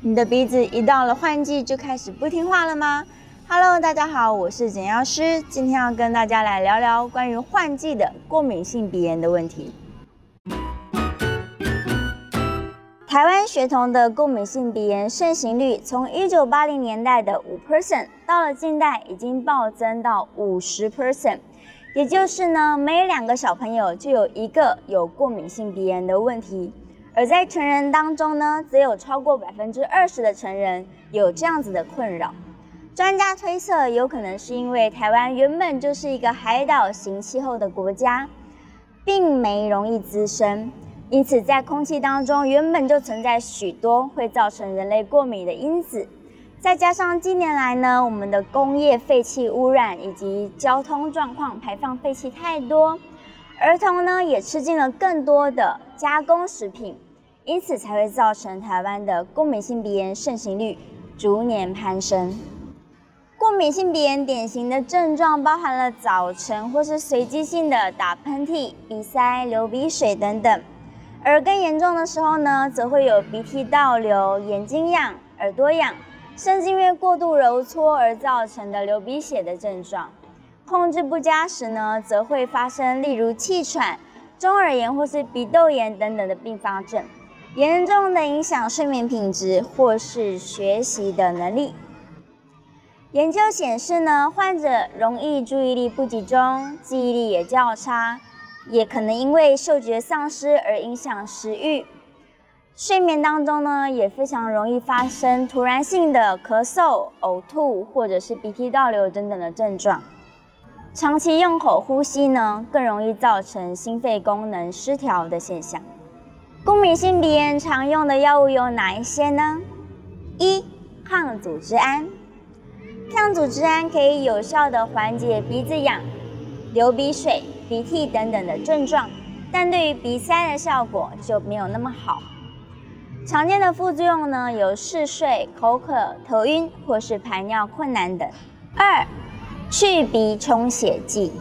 你的鼻子一到了换季就开始不听话了吗？Hello，大家好，我是简药师，今天要跟大家来聊聊关于换季的过敏性鼻炎的问题。台湾学童的过敏性鼻炎盛行率从一九八零年代的五 percent，到了近代已经暴增到五十 percent，也就是呢，每两个小朋友就有一个有过敏性鼻炎的问题。而在成人当中呢，则有超过百分之二十的成人有这样子的困扰。专家推测，有可能是因为台湾原本就是一个海岛型气候的国家，并没容易滋生，因此在空气当中原本就存在许多会造成人类过敏的因子。再加上近年来呢，我们的工业废气污染以及交通状况排放废气太多，儿童呢也吃进了更多的加工食品。因此才会造成台湾的过敏性鼻炎盛行率逐年攀升。过敏性鼻炎典型的症状包含了早晨或是随机性的打喷嚏、鼻塞、流鼻水等等，而更严重的时候呢，则会有鼻涕倒流、眼睛痒、耳朵痒，甚至因为过度揉搓而造成的流鼻血的症状。控制不佳时呢，则会发生例如气喘、中耳炎或是鼻窦炎等等的并发症。严重的影响睡眠品质或是学习的能力。研究显示呢，患者容易注意力不集中，记忆力也较差，也可能因为嗅觉丧失而影响食欲。睡眠当中呢，也非常容易发生突然性的咳嗽、呕吐或者是鼻涕倒流等等的症状。长期用口呼吸呢，更容易造成心肺功能失调的现象。过敏性鼻炎常用的药物有哪一些呢？一、抗组织胺。抗组织胺可以有效的缓解鼻子痒、流鼻水、鼻涕等等的症状，但对于鼻塞的效果就没有那么好。常见的副作用呢有嗜睡、口渴、头晕或是排尿困难等。二、去鼻充血剂。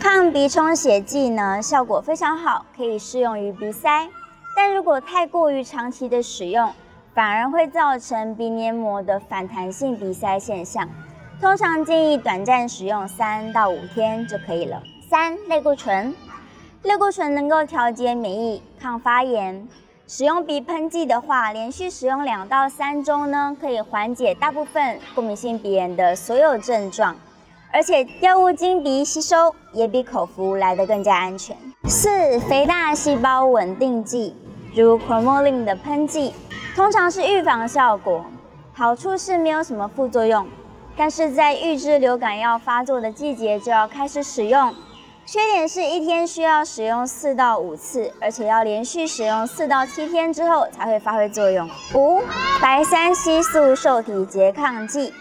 抗鼻充血剂呢，效果非常好，可以适用于鼻塞。但如果太过于长期的使用，反而会造成鼻黏膜的反弹性鼻塞现象。通常建议短暂使用三到五天就可以了。三、类固醇，类固醇能够调节免疫、抗发炎。使用鼻喷剂的话，连续使用两到三周呢，可以缓解大部分过敏性鼻炎的所有症状。而且药物经鼻吸收也比口服来得更加安全。四、肥大细胞稳定剂，如 Cromolyn 的喷剂，通常是预防效果，好处是没有什么副作用。但是在预知流感要发作的季节就要开始使用，缺点是一天需要使用四到五次，而且要连续使用四到七天之后才会发挥作用。五、白三烯素受体拮抗剂。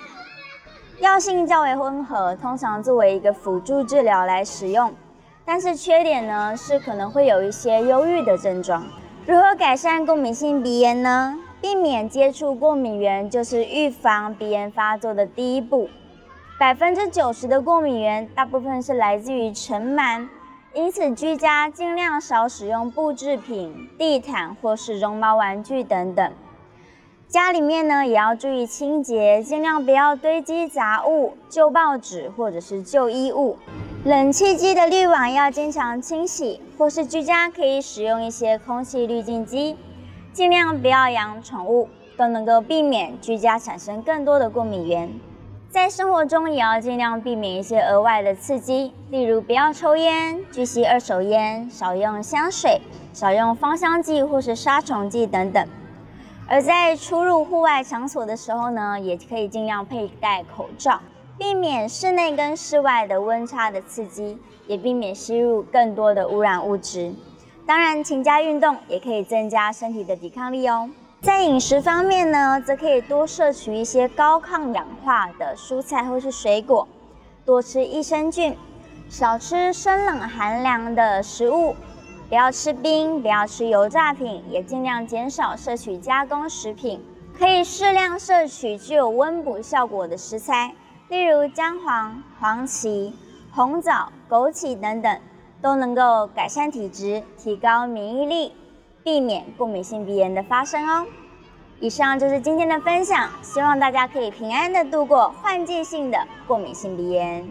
药性较为温和，通常作为一个辅助治疗来使用，但是缺点呢是可能会有一些忧郁的症状。如何改善过敏性鼻炎呢？避免接触过敏源就是预防鼻炎发作的第一步。百分之九十的过敏源大部分是来自于尘螨，因此居家尽量少使用布制品、地毯或是绒毛玩具等等。家里面呢也要注意清洁，尽量不要堆积杂物、旧报纸或者是旧衣物。冷气机的滤网要经常清洗，或是居家可以使用一些空气滤净机。尽量不要养宠物，都能够避免居家产生更多的过敏源。在生活中也要尽量避免一些额外的刺激，例如不要抽烟、拒吸二手烟、少用香水、少用芳香剂或是杀虫剂等等。而在出入户外场所的时候呢，也可以尽量佩戴口罩，避免室内跟室外的温差的刺激，也避免吸入更多的污染物质。当然，勤加运动也可以增加身体的抵抗力哦。在饮食方面呢，则可以多摄取一些高抗氧化的蔬菜或是水果，多吃益生菌，少吃生冷寒凉的食物。不要吃冰，不要吃油炸品，也尽量减少摄取加工食品。可以适量摄取具有温补效果的食材，例如姜黄、黄芪、红枣、枸杞等等，都能够改善体质，提高免疫力，避免过敏性鼻炎的发生哦。以上就是今天的分享，希望大家可以平安的度过换季性的过敏性鼻炎。